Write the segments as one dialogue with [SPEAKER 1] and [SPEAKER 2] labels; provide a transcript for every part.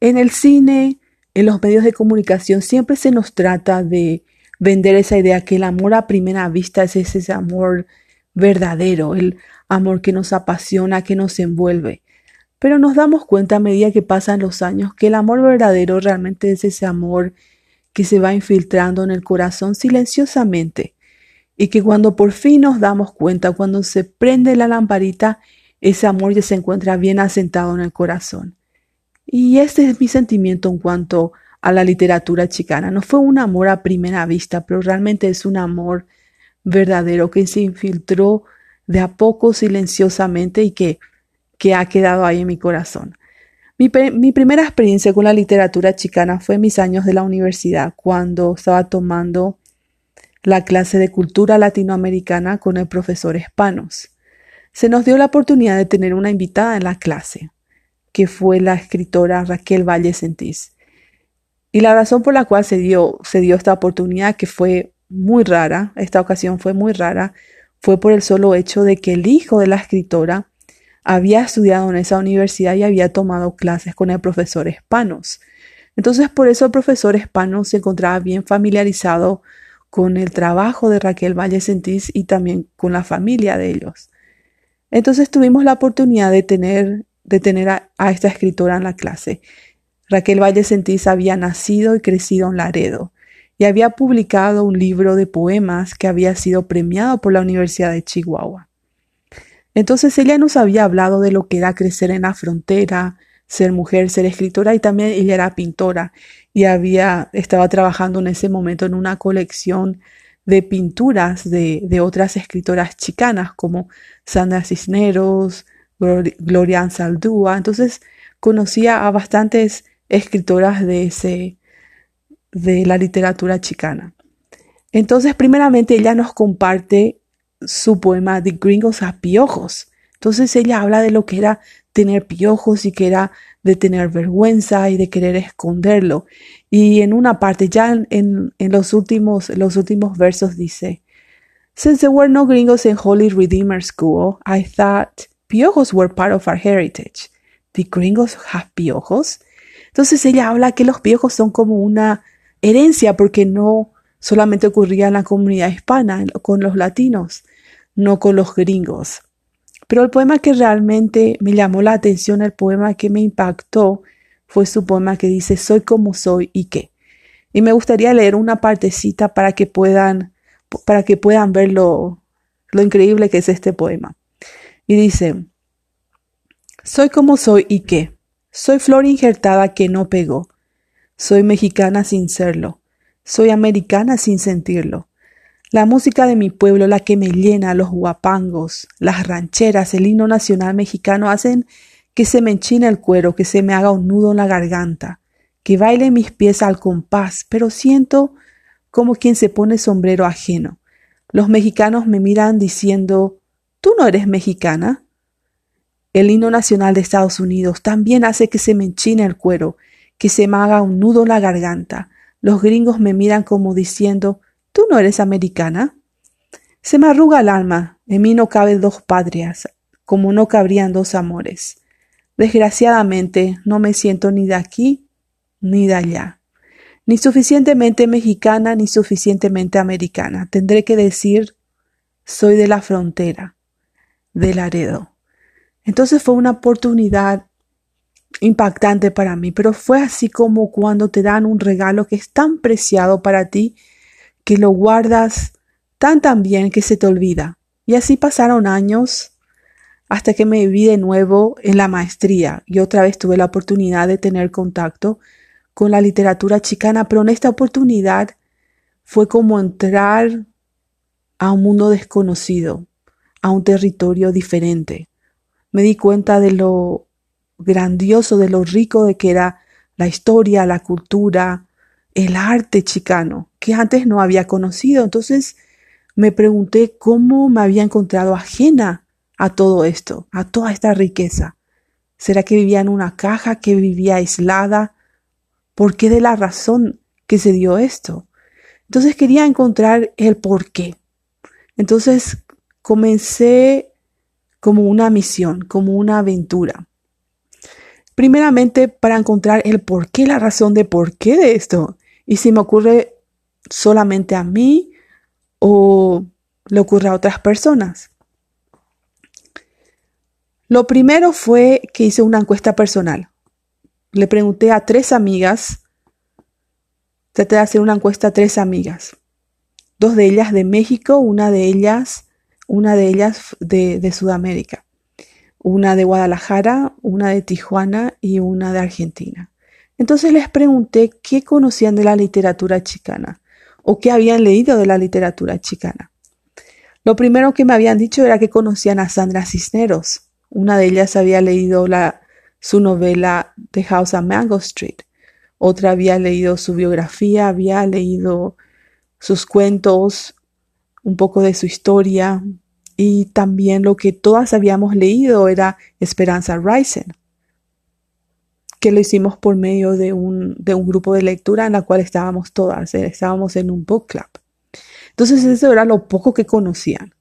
[SPEAKER 1] en el cine, en los medios de comunicación, siempre se nos trata de vender esa idea que el amor a primera vista es ese amor verdadero, el amor que nos apasiona, que nos envuelve. Pero nos damos cuenta a medida que pasan los años que el amor verdadero realmente es ese amor que se va infiltrando en el corazón silenciosamente y que cuando por fin nos damos cuenta, cuando se prende la lamparita, ese amor ya se encuentra bien asentado en el corazón. Y este es mi sentimiento en cuanto a la literatura chicana. No fue un amor a primera vista, pero realmente es un amor verdadero que se infiltró de a poco silenciosamente y que, que ha quedado ahí en mi corazón. Mi, primera experiencia con la literatura chicana fue en mis años de la universidad, cuando estaba tomando la clase de cultura latinoamericana con el profesor Espanos. Se nos dio la oportunidad de tener una invitada en la clase, que fue la escritora Raquel Valle Sentís. Y la razón por la cual se dio, se dio esta oportunidad, que fue muy rara, esta ocasión fue muy rara, fue por el solo hecho de que el hijo de la escritora había estudiado en esa universidad y había tomado clases con el profesor Espanos. Entonces, por eso el profesor Espanos se encontraba bien familiarizado con el trabajo de Raquel Valle Sentís y también con la familia de ellos. Entonces tuvimos la oportunidad de tener, de tener a, esta escritora en la clase Raquel Valle Sentís había nacido y crecido en Laredo y había publicado un libro de poemas que había sido premiado por la Universidad de Chihuahua. Entonces ella nos había hablado de lo que era crecer en la frontera, ser mujer, ser escritora y también ella era pintora y había estaba trabajando en ese momento en una colección de pinturas de, de otras escritoras chicanas como Sandra Cisneros, Gloria Ansaldúa. Entonces conocía a bastantes escritoras de, ese, de la literatura chicana. Entonces, primeramente, ella nos comparte su poema de Gringos a Piojos. Entonces, ella habla de lo que era tener piojos y que era de tener vergüenza y de querer esconderlo. Y en una parte, ya en, en los, últimos, los últimos versos dice, Since there were no gringos in Holy Redeemer School, I thought piojos were part of our heritage. ¿The gringos have piojos? Entonces ella habla que los piojos son como una herencia porque no solamente ocurría en la comunidad hispana, con los latinos, no con los gringos. Pero el poema que realmente me llamó la atención, el poema que me impactó, fue su poema que dice Soy como soy y qué. Y me gustaría leer una partecita para que puedan, para que puedan ver lo, lo increíble que es este poema. Y dice, Soy como soy y qué. Soy flor injertada que no pegó. Soy mexicana sin serlo. Soy americana sin sentirlo. La música de mi pueblo, la que me llena, los guapangos, las rancheras, el himno nacional mexicano hacen que se me enchine el cuero, que se me haga un nudo en la garganta, que baile mis pies al compás, pero siento como quien se pone sombrero ajeno. Los mexicanos me miran diciendo ¿Tú no eres mexicana? El himno nacional de Estados Unidos también hace que se me enchine el cuero, que se me haga un nudo la garganta. Los gringos me miran como diciendo, ¿tú no eres americana? Se me arruga el alma, en mí no caben dos patrias, como no cabrían dos amores. Desgraciadamente no me siento ni de aquí ni de allá, ni suficientemente mexicana ni suficientemente americana. Tendré que decir, soy de la frontera, de Laredo. Entonces fue una oportunidad impactante para mí, pero fue así como cuando te dan un regalo que es tan preciado para ti que lo guardas tan tan bien que se te olvida. Y así pasaron años hasta que me vi de nuevo en la maestría y otra vez tuve la oportunidad de tener contacto con la literatura chicana, pero en esta oportunidad fue como entrar a un mundo desconocido, a un territorio diferente me di cuenta de lo grandioso, de lo rico de que era la historia, la cultura, el arte chicano, que antes no había conocido. Entonces me pregunté cómo me había encontrado ajena a todo esto, a toda esta riqueza. ¿Será que vivía en una caja, que vivía aislada? ¿Por qué de la razón que se dio esto? Entonces quería encontrar el por qué. Entonces comencé como una misión, como una aventura. primeramente para encontrar el por qué, la razón de por qué de esto. Y si me ocurre solamente a mí o le ocurre a otras personas. Lo primero fue que hice una encuesta personal. Le pregunté a tres amigas, traté de hacer una encuesta a tres amigas, dos de ellas de México, una de ellas, una de ellas de, de Sudamérica, una de Guadalajara, una de Tijuana y una de Argentina. Entonces les pregunté qué conocían de la literatura chicana o qué habían leído de la literatura chicana. Lo primero que me habían dicho era que conocían a Sandra Cisneros. Una de ellas había leído su novela The House on Mango Street. Otra había leído su biografía, había leído sus cuentos, un poco de su historia. Y también lo que todas habíamos leído era Esperanza Rising, que lo hicimos por medio de un, de un grupo de lectura en la cual estábamos todas, eh, estábamos en un book club. Entonces eso era lo poco que conocían.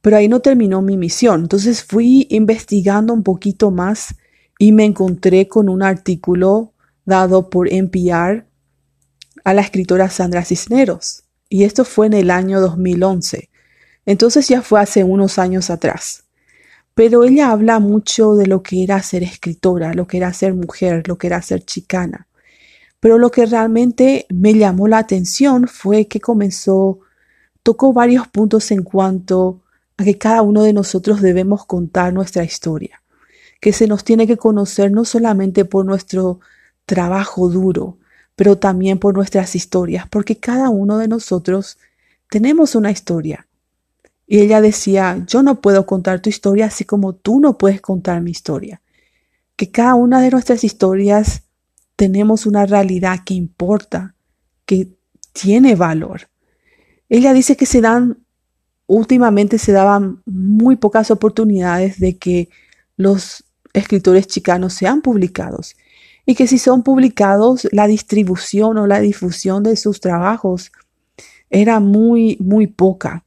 [SPEAKER 1] Pero ahí no terminó mi misión. Entonces fui investigando un poquito más y me encontré con un artículo dado por NPR a la escritora Sandra Cisneros. Y esto fue en el año 2011. Entonces ya fue hace unos años atrás. Pero ella habla mucho de lo que era ser escritora, lo que era ser mujer, lo que era ser chicana. Pero lo que realmente me llamó la atención fue que comenzó, tocó varios puntos en cuanto a que cada uno de nosotros debemos contar nuestra historia, que se nos tiene que conocer no solamente por nuestro trabajo duro, pero también por nuestras historias, porque cada uno de nosotros tenemos una historia. Y ella decía, yo no puedo contar tu historia así como tú no puedes contar mi historia. Que cada una de nuestras historias tenemos una realidad que importa, que tiene valor. Ella dice que se dan últimamente se daban muy pocas oportunidades de que los escritores chicanos sean publicados y que si son publicados la distribución o la difusión de sus trabajos era muy muy poca.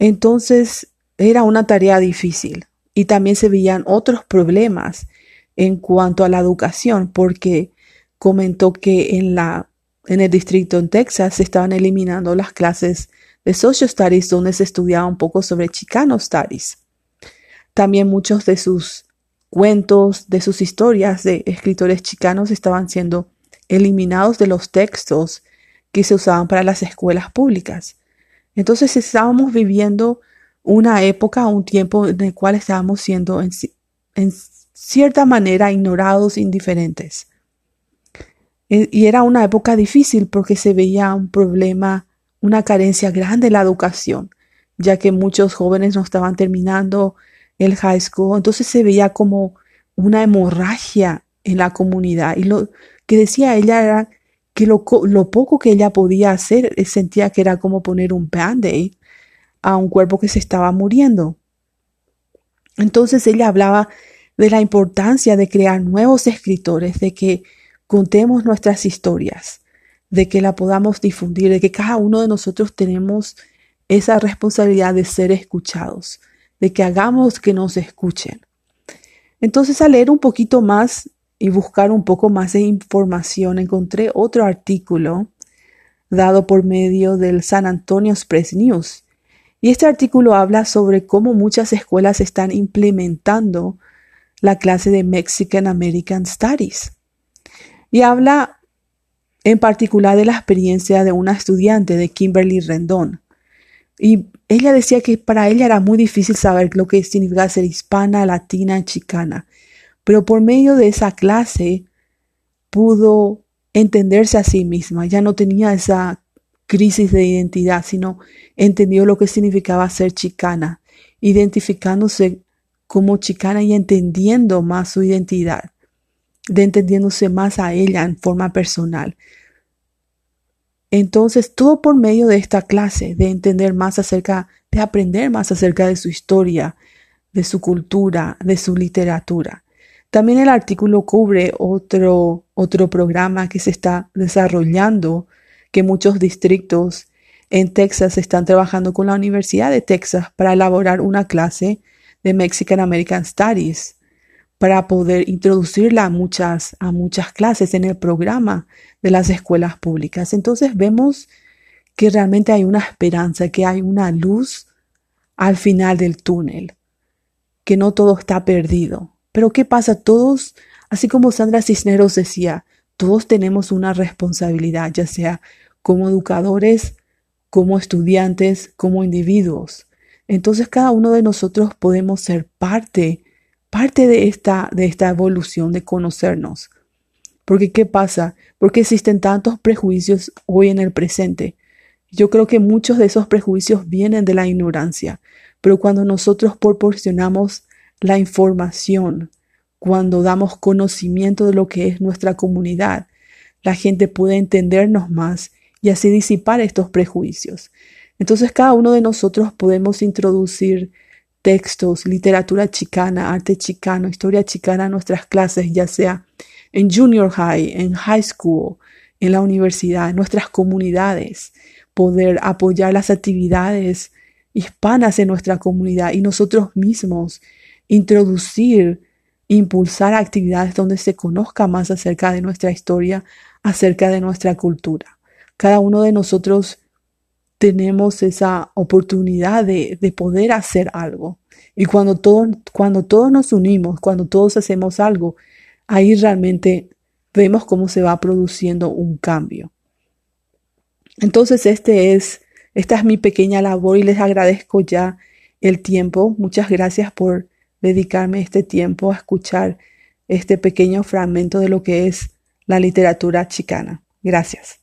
[SPEAKER 1] Entonces era una tarea difícil y también se veían otros problemas en cuanto a la educación porque comentó que en la en el distrito en Texas se estaban eliminando las clases de Social Studies donde se estudiaba un poco sobre Chicano Studies. También muchos de sus cuentos, de sus historias de escritores chicanos estaban siendo eliminados de los textos que se usaban para las escuelas públicas. Entonces estábamos viviendo una época, un tiempo en el cual estábamos siendo en, cierta manera ignorados, indiferentes. Y era una época difícil porque se veía un problema una carencia grande en la educación, ya que muchos jóvenes no estaban terminando el high school, entonces se veía como una hemorragia en la comunidad. Y lo que decía ella era que lo, poco que ella podía hacer, eh, sentía que era como poner un band-aid a un cuerpo que se estaba muriendo. Entonces ella hablaba de la importancia de crear nuevos escritores, de que contemos nuestras historias, de que la podamos difundir, de que cada uno de nosotros tenemos esa responsabilidad de ser escuchados, de que hagamos que nos escuchen. Entonces, al leer un poquito más y buscar un poco más de información, encontré otro artículo dado por medio del San Antonio Express News. Y este artículo habla sobre cómo muchas escuelas están implementando la clase de Mexican American Studies. Y habla en particular de la experiencia de una estudiante de Kimberly Rendón. Y ella decía que para ella era muy difícil saber lo que significa ser hispana, latina, chicana. Pero por medio de esa clase pudo entenderse a sí misma. Ya no tenía esa crisis de identidad, sino entendió lo que significaba ser chicana, identificándose como chicana y entendiendo más su identidad de entendiéndose más a ella en forma personal. Entonces, todo por medio de esta clase, de entender más acerca, de aprender más acerca de su historia, de su cultura, de su literatura. También el artículo cubre otro, otro programa que se está desarrollando, que muchos distritos en Texas están trabajando con la Universidad de Texas para elaborar una clase de Mexican American Studies para poder introducirla a muchas, a muchas clases en el programa de las escuelas públicas. Entonces vemos que realmente hay una esperanza, que hay una luz al final del túnel, que no todo está perdido. Pero ¿qué pasa? Todos, así como Sandra Cisneros decía, todos tenemos una responsabilidad, ya sea como educadores, como estudiantes, como individuos. Entonces cada uno de nosotros podemos ser parte, parte de esta, de esta evolución de conocernos. Porque ¿qué pasa? Porque existen tantos prejuicios hoy en el presente. Yo creo que muchos de esos prejuicios vienen de la ignorancia, pero cuando nosotros proporcionamos la información, cuando damos conocimiento de lo que es nuestra comunidad, la gente puede entendernos más y así disipar estos prejuicios. Entonces cada uno de nosotros podemos introducir textos, literatura chicana, arte chicano, historia chicana a nuestras clases, ya sea en junior high, en high school, en la universidad, en nuestras comunidades, poder apoyar las actividades hispanas en nuestra comunidad y nosotros mismos introducir, impulsar actividades donde se conozca más acerca de nuestra historia, acerca de nuestra cultura. Cada uno de nosotros tenemos esa oportunidad de, poder hacer algo. Y cuando, cuando todos nos unimos, cuando todos hacemos algo, ahí realmente vemos cómo se va produciendo un cambio. Entonces, este es, esta es mi pequeña labor y les agradezco ya el tiempo. Muchas gracias por dedicarme este tiempo a escuchar este pequeño fragmento de lo que es la literatura chicana. Gracias.